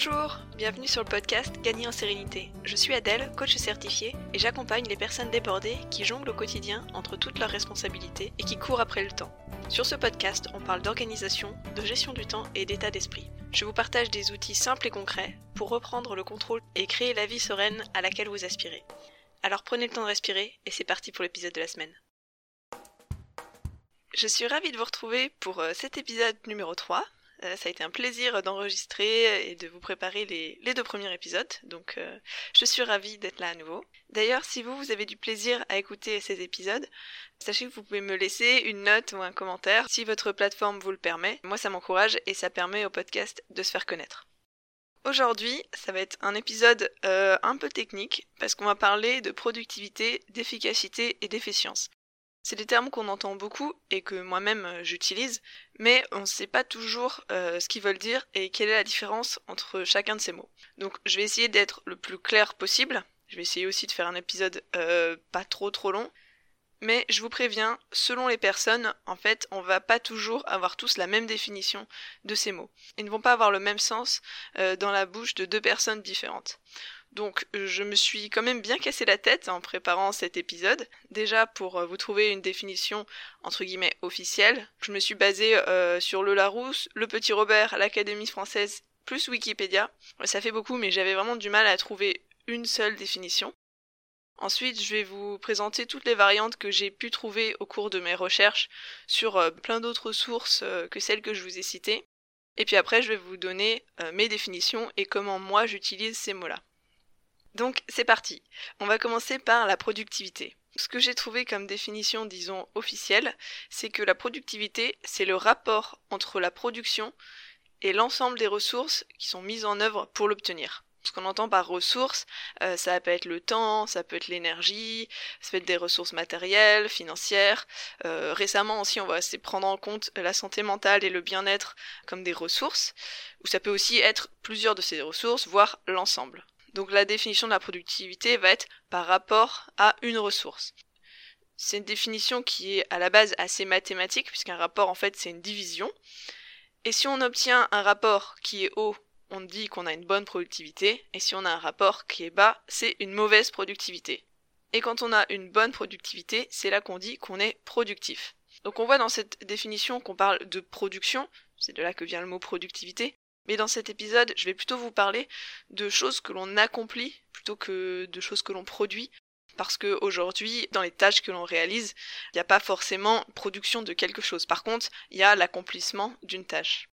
Bonjour, bienvenue sur le podcast Gagner en sérénité. Je suis Adèle, coach certifié, et j'accompagne les personnes débordées qui jonglent au quotidien entre toutes leurs responsabilités et qui courent après le temps. Sur ce podcast, on parle d'organisation, de gestion du temps et d'état d'esprit. Je vous partage des outils simples et concrets pour reprendre le contrôle et créer la vie sereine à laquelle vous aspirez. Alors prenez le temps de respirer et c'est parti pour l'épisode de la semaine. Je suis ravie de vous retrouver pour euh, cet épisode numéro 3 euh, ça a été un plaisir d'enregistrer et de vous préparer les, deux premiers épisodes, donc euh, je suis ravie d'être là à nouveau. D'ailleurs, si vous, vous avez du plaisir à écouter ces épisodes, sachez que vous pouvez me laisser une note ou un commentaire si votre plateforme vous le permet. Moi, ça m'encourage et ça permet au podcast de se faire connaître. Aujourd'hui, ça va être un épisode euh, un peu technique parce qu'on va parler de productivité, d'efficacité et d'efficience. C'est des termes qu'on entend beaucoup et que moi-même euh, j'utilise, mais on ne sait pas toujours euh, ce qu'ils veulent dire et quelle est la différence entre chacun de ces mots. Donc je vais essayer d'être le plus clair possible. Je vais essayer aussi de faire un épisode euh, pas trop trop long. Mais je vous préviens, selon les personnes, en fait, on va pas toujours avoir tous la même définition de ces mots. Ils ne vont pas avoir le même sens dans la bouche de deux personnes différentes. Donc je me suis quand même bien cassé la tête en préparant cet épisode. Déjà pour euh, vous trouver une définition entre guillemets officielle, je me suis basée euh, sur le Larousse, le Petit Robert, l'Académie française plus Wikipédia. Ça fait beaucoup mais j'avais vraiment du mal à trouver une seule définition. Ensuite, je vais vous présenter toutes les variantes que j'ai pu trouver au cours de mes recherches sur euh, plein d'autres sources que celles que je vous ai citées. Et puis après, je vais vous donner mes définitions et comment moi j'utilise ces mots-là. Donc c'est parti. On va commencer par la productivité. Ce que j'ai trouvé comme définition, disons, officielle, c'est que la productivité, c'est le rapport entre la production et l'ensemble des ressources qui sont mises en œuvre pour l'obtenir. Ce qu'on entend par ressources, euh, ça peut être le temps, ça peut être l'énergie, ça peut être des ressources matérielles, financières. Euh, récemment aussi, on va essayer de prendre en compte la santé mentale et le bien-être comme des ressources, ou ça peut aussi être plusieurs de ces ressources, voire l'ensemble. Donc la définition de la productivité va être par rapport à une ressource. C'est une définition qui est à la base assez mathématique, puisqu'un rapport en fait c'est une division. Et si on obtient un rapport qui est haut, on dit qu'on a une bonne productivité, et si on a un rapport qui est bas, c'est une mauvaise productivité. Et quand on a une bonne productivité, c'est là qu'on dit qu'on est productif. Donc on voit dans cette définition qu'on parle de production, c'est de là que vient le mot productivité, mais dans cet épisode, je vais plutôt vous parler de choses que l'on accomplit plutôt que de choses que l'on produit. Parce qu'aujourd'hui, dans les tâches que l'on réalise, il n'y a pas forcément production de quelque chose. Par contre, il y a l'accomplissement d'une tâche.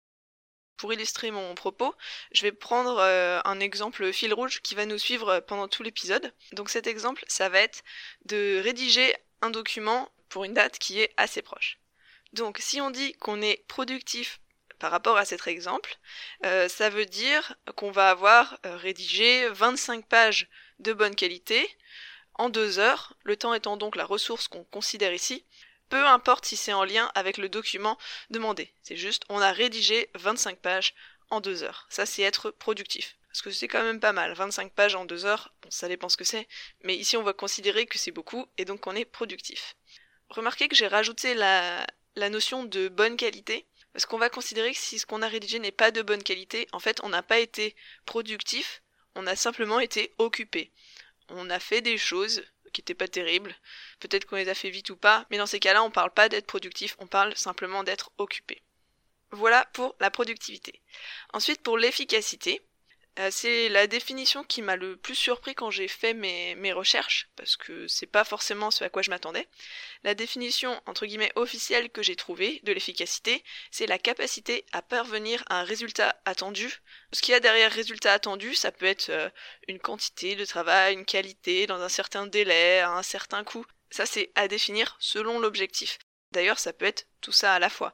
Pour illustrer mon propos, je vais prendre euh, un exemple fil rouge qui va nous suivre pendant tout l'épisode. Donc cet exemple, ça va être de rédiger un document pour une date qui est assez proche. Donc si on dit qu'on est productif par rapport à cet exemple, euh, ça veut dire qu'on va avoir euh, rédigé 25 pages de bonne qualité en deux heures, le temps étant donc la ressource qu'on considère ici, peu importe si c'est en lien avec le document demandé. C'est juste, on a rédigé 25 pages en deux heures. Ça, c'est être productif. Parce que c'est quand même pas mal. 25 pages en deux heures, ça dépend ce que c'est. Mais ici, on va considérer que c'est beaucoup et donc on est productif. Remarquez que j'ai rajouté la notion de bonne qualité parce qu'on va considérer que si ce qu'on a rédigé n'est pas de bonne qualité, en fait, on n'a pas été productif, on a simplement été occupé. On a fait des choses qui n'étaient pas terribles, peut-être qu'on les a fait vite ou pas, mais dans ces cas-là, on ne parle pas d'être productif, on parle simplement d'être occupé. Voilà pour la productivité. Ensuite, pour l'efficacité, euh, c'est la définition qui m'a le plus surpris quand j'ai fait mes, recherches, parce que c'est pas forcément ce à quoi je m'attendais. La définition entre guillemets officielle que j'ai trouvée de l'efficacité, c'est la capacité à parvenir à un résultat attendu. Ce qu'il y a derrière résultat attendu, ça peut être euh, une quantité de travail, une qualité, dans un certain délai, à un certain coût. Ça c'est à définir selon l'objectif. D'ailleurs, ça peut être tout ça à la fois.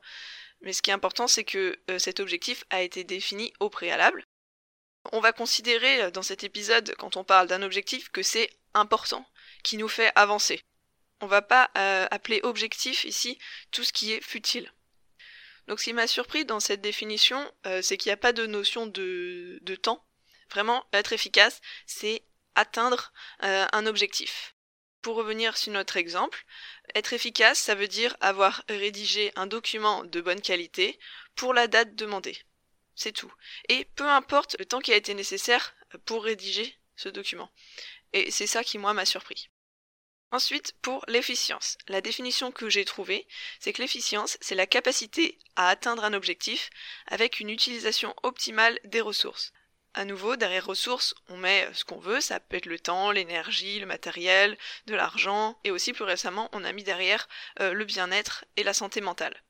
Mais ce qui est important, c'est que euh, cet objectif a été défini au préalable on va considérer euh, dans cet épisode, quand on parle d'un objectif, que c'est important, qui nous fait avancer. On va pas euh, appeler objectif ici tout ce qui est futile. Donc ce qui m'a surpris dans cette définition, euh, c'est qu'il n'y a pas de notion de temps. Vraiment, être efficace, c'est atteindre un objectif. Pour revenir sur notre exemple, être efficace, ça veut dire avoir rédigé un document de bonne qualité pour la date demandée. C'est tout. Et peu importe le temps qui a été nécessaire pour rédiger ce document. Et c'est ça qui, moi, m'a surpris. Ensuite, pour l'efficience. La définition que j'ai trouvée, c'est que l'efficience, c'est la capacité à atteindre un objectif avec une utilisation optimale des ressources. À nouveau, derrière ressources, on met ce qu'on veut, ça peut être le temps, l'énergie, le matériel, de l'argent, et aussi plus récemment, on a mis derrière euh, le bien-être et la santé mentale.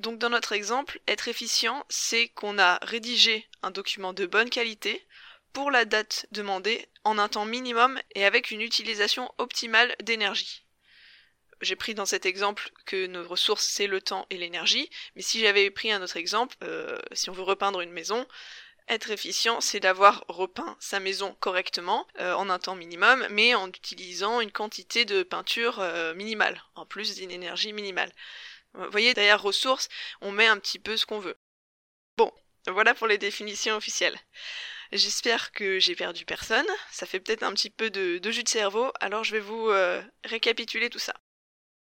Donc dans notre exemple, être efficient, c'est qu'on a rédigé un document de bonne qualité pour la date demandée en un temps minimum et avec une utilisation optimale d'énergie. J'ai pris dans cet exemple que nos ressources c'est le temps et l'énergie, mais si j'avais pris un autre exemple, euh, si on veut repeindre une maison, être efficient, c'est d'avoir repeint sa maison correctement euh, en un temps minimum, mais en utilisant une quantité de peinture euh, minimale, en plus d'une énergie minimale. Vous voyez, derrière ressources, on met un petit peu ce qu'on veut. Bon, voilà pour les définitions officielles. J'espère que j'ai perdu personne. Ça fait peut-être un petit peu de, jus de cerveau, alors je vais vous euh, récapituler tout ça.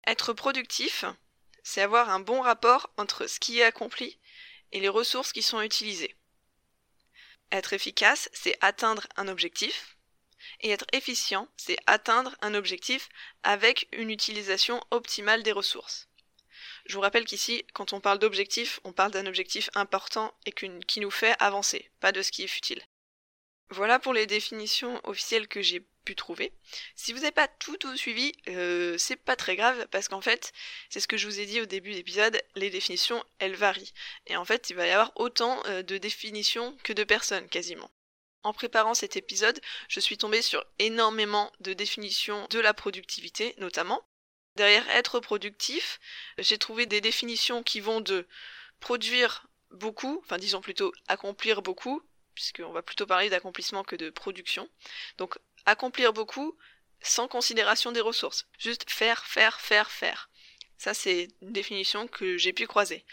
Être productif, c'est avoir un bon rapport entre ce qui est accompli et les ressources qui sont utilisées. Être efficace, c'est atteindre un objectif. Et être efficient, c'est atteindre un objectif avec une utilisation optimale des ressources. Je vous rappelle qu'ici, quand on parle d'objectif, on parle d'un objectif important et qui nous fait avancer, pas de ce qui est futile. Voilà pour les définitions officielles que j'ai pu trouver. Si vous n'avez pas tout, suivi, euh, c'est pas très grave parce qu'en fait, c'est ce que je vous ai dit au début de l'épisode, les définitions, elles varient. Et en fait, il va y avoir autant euh, de définitions que de personnes quasiment. En préparant cet épisode, je suis tombée sur énormément de définitions de la productivité notamment, Derrière être productif, j'ai trouvé des définitions qui vont de produire beaucoup, enfin disons plutôt accomplir beaucoup, puisqu'on va plutôt parler d'accomplissement que de production. Donc accomplir beaucoup sans considération des ressources. Juste faire, faire, faire, faire. Ça c'est une définition que j'ai pu croiser.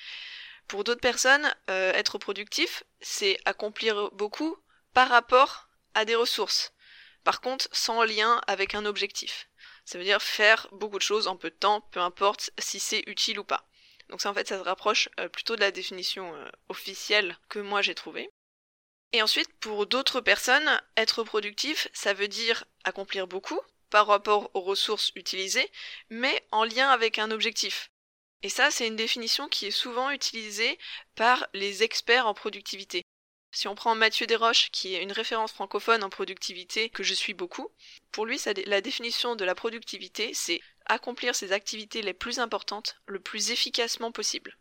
Pour d'autres personnes, euh, être productif, c'est accomplir beaucoup par rapport à des ressources. Par contre, sans lien avec un objectif. Ça veut dire faire beaucoup de choses en peu de temps, peu importe si c'est utile ou pas. Donc ça en fait ça se rapproche euh, plutôt de la définition euh, officielle que moi j'ai trouvée. Et ensuite, pour d'autres personnes, être productif, ça veut dire accomplir beaucoup par rapport aux ressources utilisées, mais en lien avec un objectif. Et ça, c'est une définition qui est souvent utilisée par les experts en productivité. Si on prend Mathieu Desroches, qui est une référence francophone en productivité que je suis beaucoup, pour lui, la définition de la productivité, c'est accomplir ses activités les plus importantes le plus efficacement possible.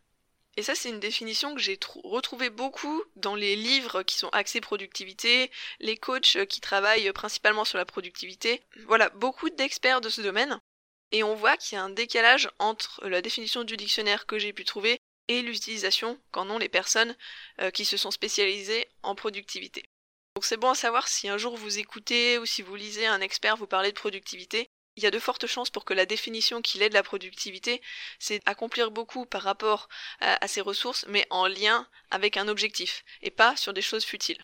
Et ça, c'est une définition que j'ai retrouvée beaucoup dans les livres qui sont axés productivité, les coachs qui travaillent principalement sur la productivité. Voilà, beaucoup d'experts de ce domaine. Et on voit qu'il y a un décalage entre la définition du dictionnaire que j'ai pu trouver et l'utilisation qu'en ont les personnes euh, qui se sont spécialisées en productivité. Donc c'est bon à savoir si un jour vous écoutez ou si vous lisez un expert vous parler de productivité, il y a de fortes chances pour que la définition qu'il ait de la productivité, c'est accomplir beaucoup par rapport à, à ses ressources, mais en lien avec un objectif, et pas sur des choses futiles.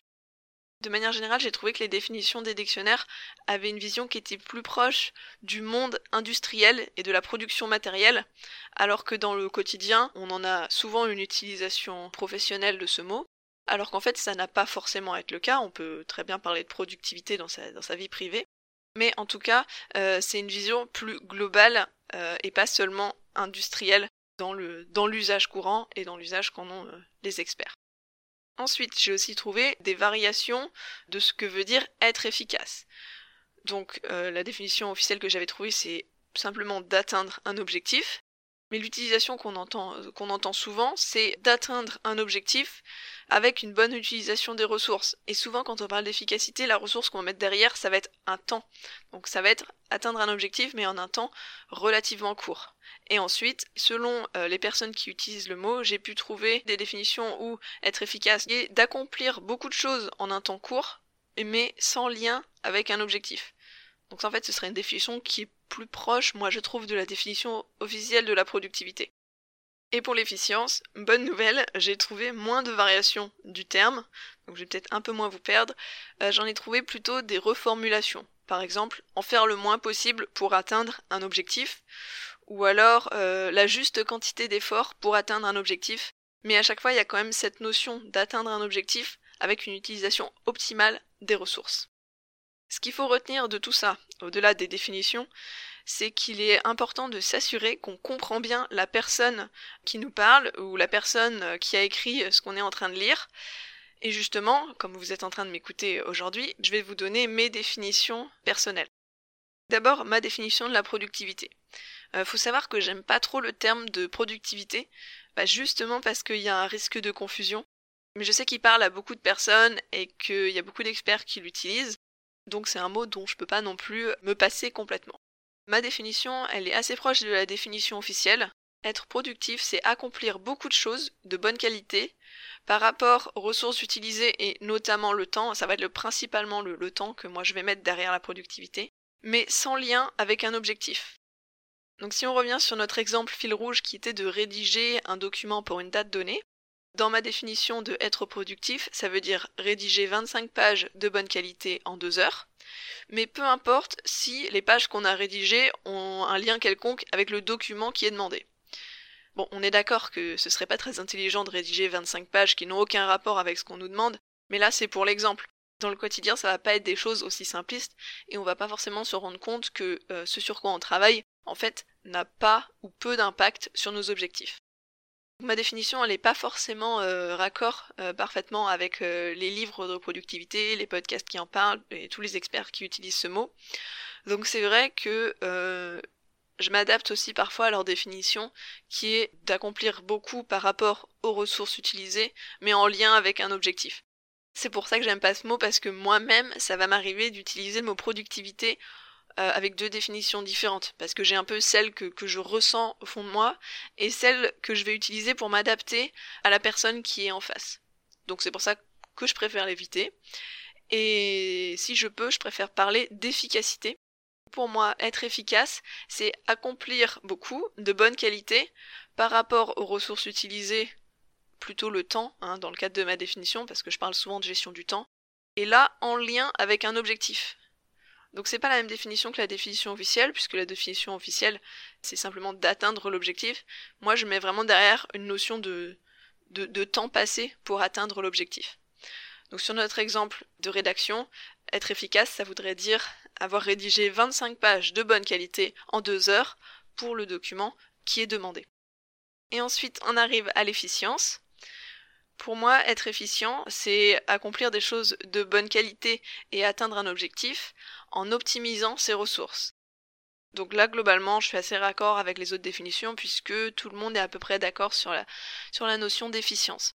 De manière générale, j'ai trouvé que les définitions des dictionnaires avaient une vision qui était plus proche du monde industriel et de la production matérielle, alors que dans le quotidien, on en a souvent une utilisation professionnelle de ce mot, alors qu'en fait ça n'a pas forcément à être le cas, on peut très bien parler de productivité dans sa, vie privée, mais en tout cas euh, c'est une vision plus globale euh, et pas seulement industrielle dans l'usage courant et dans l'usage qu'en ont euh, les experts. Ensuite, j'ai aussi trouvé des variations de ce que veut dire être efficace. Donc euh, la définition officielle que j'avais trouvée, c'est simplement d'atteindre un objectif. Mais l'utilisation qu'on entend, euh, entend souvent, c'est d'atteindre un objectif avec une bonne utilisation des ressources. Et souvent, quand on parle d'efficacité, la ressource qu'on va mettre derrière, ça va être un temps. Donc ça va être atteindre un objectif, mais en un temps relativement court. Et ensuite, selon euh, les personnes qui utilisent le mot, j'ai pu trouver des définitions où être efficace est d'accomplir beaucoup de choses en un temps court, mais sans lien avec un objectif. Donc en fait, ce serait une définition qui plus proche, moi je trouve, de la définition officielle de la productivité. Et pour l'efficience, bonne nouvelle, j'ai trouvé moins de variations du terme, donc je vais peut-être un peu moins vous perdre, euh, j'en ai trouvé plutôt des reformulations. Par exemple, en faire le moins possible pour atteindre un objectif, ou alors euh, la juste quantité d'efforts pour atteindre un objectif, mais à chaque fois, il y a quand même cette notion d'atteindre un objectif avec une utilisation optimale des ressources. Ce qu'il faut retenir de tout ça, au-delà des définitions, c'est qu'il est important de s'assurer qu'on comprend bien la personne qui nous parle ou la personne qui a écrit ce qu'on est en train de lire. Et justement, comme vous êtes en train de m'écouter aujourd'hui, je vais vous donner mes définitions personnelles. D'abord, ma définition de la productivité. Il euh, faut savoir que j'aime pas trop le terme de productivité, bah, justement parce qu'il y a un risque de confusion. Mais je sais qu'il parle à beaucoup de personnes et qu'il y a beaucoup d'experts qui l'utilisent, donc c'est un mot dont je peux pas non plus me passer complètement. Ma définition, elle est assez proche de la définition officielle. Être productif, c'est accomplir beaucoup de choses de bonne qualité par rapport aux ressources utilisées et notamment le temps. Ça va être principalement le temps que moi je vais mettre derrière la productivité, mais sans lien avec un objectif. Donc si on revient sur notre exemple fil rouge qui était de rédiger un document pour une date donnée, dans ma définition de être productif, ça veut dire rédiger 25 pages de bonne qualité en deux heures. Mais peu importe si les pages qu'on a rédigées ont un lien quelconque avec le document qui est demandé. Bon, on est d'accord que ce serait pas très intelligent de rédiger 25 pages qui n'ont aucun rapport avec ce qu'on nous demande, mais là c'est pour l'exemple. Dans le quotidien, ça va pas être des choses aussi simplistes et on va pas forcément se rendre compte que euh, ce sur quoi on travaille en fait, n'a pas ou peu d'impact sur nos objectifs. Ma définition, elle n'est pas forcément euh, raccord euh, parfaitement avec euh, les livres de productivité, les podcasts qui en parlent et tous les experts qui utilisent ce mot. Donc c'est vrai que je m'adapte aussi parfois à leur définition qui est d'accomplir beaucoup par rapport aux ressources utilisées, mais en lien avec un objectif. C'est pour ça que j'aime pas ce mot parce que moi-même, ça va m'arriver d'utiliser le mot productivité euh, avec deux définitions différentes, parce que j'ai un peu celle que, je ressens au fond de moi et celle que je vais utiliser pour m'adapter à la personne qui est en face. Donc c'est pour ça que je préfère l'éviter. Et si je peux, je préfère parler d'efficacité. Pour moi, être efficace, c'est accomplir beaucoup de bonne qualité par rapport aux ressources utilisées, plutôt le temps, hein, dans le cadre de ma définition, parce que je parle souvent de gestion du temps, et là en lien avec un objectif. Donc c'est pas la même définition que la définition officielle, puisque la définition officielle, c'est simplement d'atteindre l'objectif. Moi, je mets vraiment derrière une notion de, de, temps passé pour atteindre l'objectif. Donc sur notre exemple de rédaction, être efficace, ça voudrait dire avoir rédigé 25 pages de bonne qualité en deux heures pour le document qui est demandé. Et ensuite, on arrive à l'efficience. Pour moi, être efficient, c'est accomplir des choses de bonne qualité et atteindre un objectif en optimisant ses ressources. Donc là, globalement, je suis assez raccord avec les autres définitions puisque tout le monde est à peu près d'accord sur la, sur la notion d'efficience.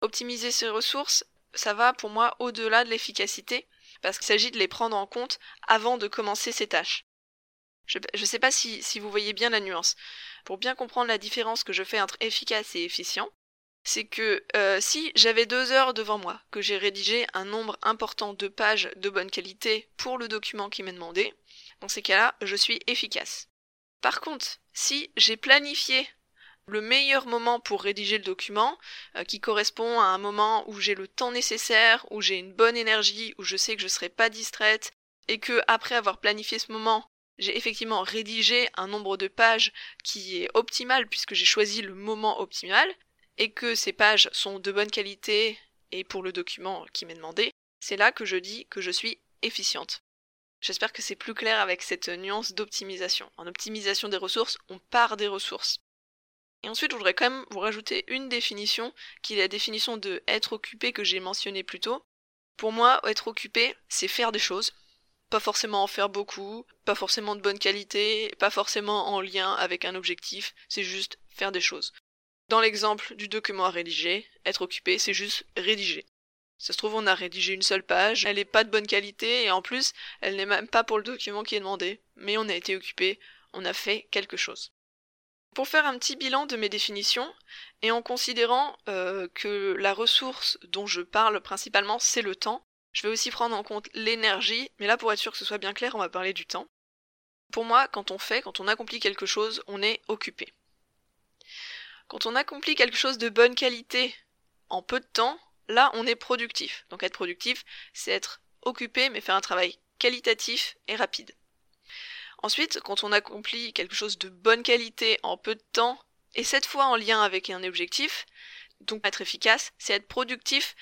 Optimiser ses ressources, ça va pour moi au-delà de l'efficacité parce qu'il s'agit de les prendre en compte avant de commencer ses tâches. Je ne sais pas si, si vous voyez bien la nuance. Pour bien comprendre la différence que je fais entre efficace et efficient, c'est que euh, si j'avais deux heures devant moi, que j'ai rédigé un nombre important de pages de bonne qualité pour le document qui m'est demandé, dans ces cas-là, je suis efficace. Par contre, si j'ai planifié le meilleur moment pour rédiger le document, euh, qui correspond à un moment où j'ai le temps nécessaire, où j'ai une bonne énergie, où je sais que je ne serai pas distraite, et que après avoir planifié ce moment, j'ai effectivement rédigé un nombre de pages qui est optimal puisque j'ai choisi le moment optimal, et que ces pages sont de bonne qualité et pour le document qui m'est demandé, c'est là que je dis que je suis efficiente. J'espère que c'est plus clair avec cette nuance d'optimisation. En optimisation des ressources, on part des ressources. Et ensuite, je voudrais quand même vous rajouter une définition, qui est la définition de être occupé que j'ai mentionné plus tôt. Pour moi, être occupé, c'est faire des choses. Pas forcément en faire beaucoup, pas forcément de bonne qualité, pas forcément en lien avec un objectif, c'est juste faire des choses. Dans l'exemple du document à rédiger, être occupé, c'est juste rédiger. Ça se trouve, on a rédigé une seule page, elle n'est pas de bonne qualité, et en plus, elle n'est même pas pour le document qui est demandé, mais on a été occupé, on a fait quelque chose. Pour faire un petit bilan de mes définitions, et en considérant euh, que la ressource dont je parle principalement, c'est le temps, je vais aussi prendre en compte l'énergie, mais là pour être sûr que ce soit bien clair, on va parler du temps. Pour moi, quand on fait, quand on accomplit quelque chose, on est occupé. Quand on accomplit quelque chose de bonne qualité en peu de temps, là on est productif. Donc être productif, c'est être occupé mais faire un travail qualitatif et rapide. Ensuite, quand on accomplit quelque chose de bonne qualité en peu de temps, et cette fois en lien avec un objectif, Donc être efficace, c'est être productif,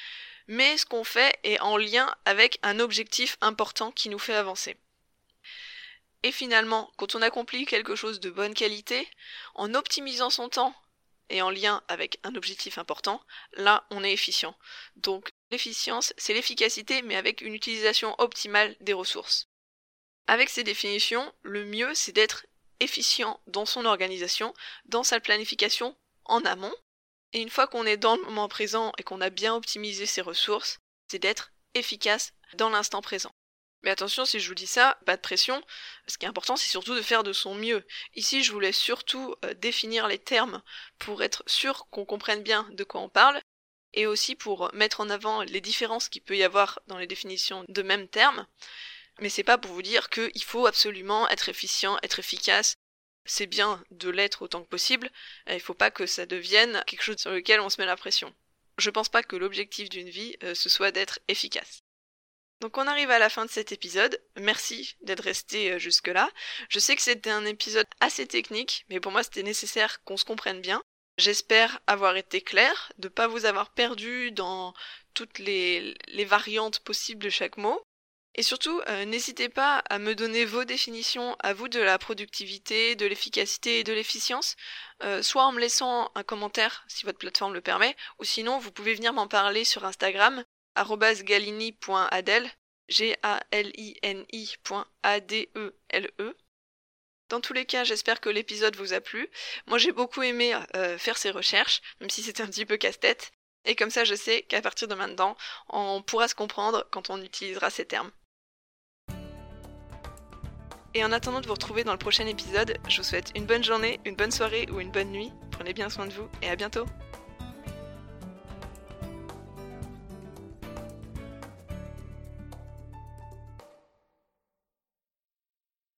mais ce qu'on fait est en lien avec un objectif important qui nous fait avancer. Et finalement, quand on accomplit quelque chose de bonne qualité, en optimisant son temps et en lien avec un objectif important, là on est efficient. Donc l'efficience, c'est l'efficacité mais avec une utilisation optimale des ressources. Avec ces définitions, le mieux c'est d'être efficient dans son organisation, dans sa planification en amont. Et une fois qu'on est dans le moment présent et qu'on a bien optimisé ses ressources, c'est d'être efficace dans l'instant présent. Mais attention, si je vous dis ça, pas de pression. Ce qui est important, c'est surtout de faire de son mieux. Ici, je voulais surtout euh, définir les termes pour être sûr qu'on comprenne bien de quoi on parle, et aussi pour mettre en avant les différences qu'il peut y avoir dans les définitions de mêmes termes. Mais c'est pas pour vous dire qu'il faut absolument être efficient, être efficace. C'est bien de l'être autant que possible. Il faut pas que ça devienne quelque chose sur lequel on se met la pression. Je pense pas que l'objectif d'une vie, euh, ce soit d'être efficace. Donc on arrive à la fin de cet épisode. Merci d'être resté euh, jusque-là. Je sais que c'était un épisode assez technique, mais pour moi c'était nécessaire qu'on se comprenne bien. J'espère avoir été clair, de pas vous avoir perdu dans toutes les, les variantes possibles de chaque mot. Et surtout, euh, n'hésitez pas à me donner vos définitions à vous de la productivité, de l'efficacité et de l'efficience, euh, soit en me laissant un commentaire si votre plateforme le permet, ou sinon vous pouvez venir m'en parler sur Instagram, galini.adel, G-A-L-I-N-I.A-D-E-L-E. E. Dans tous les cas, j'espère que l'épisode vous a plu. Moi, j'ai beaucoup aimé euh, faire ces recherches, même si c'était un petit peu casse-tête. Et comme ça, je sais qu'à partir de maintenant, on pourra se comprendre quand on utilisera ces termes. Et en attendant de vous retrouver dans le prochain épisode, je vous souhaite une bonne journée, une bonne soirée ou une bonne nuit. Prenez bien soin de vous et à bientôt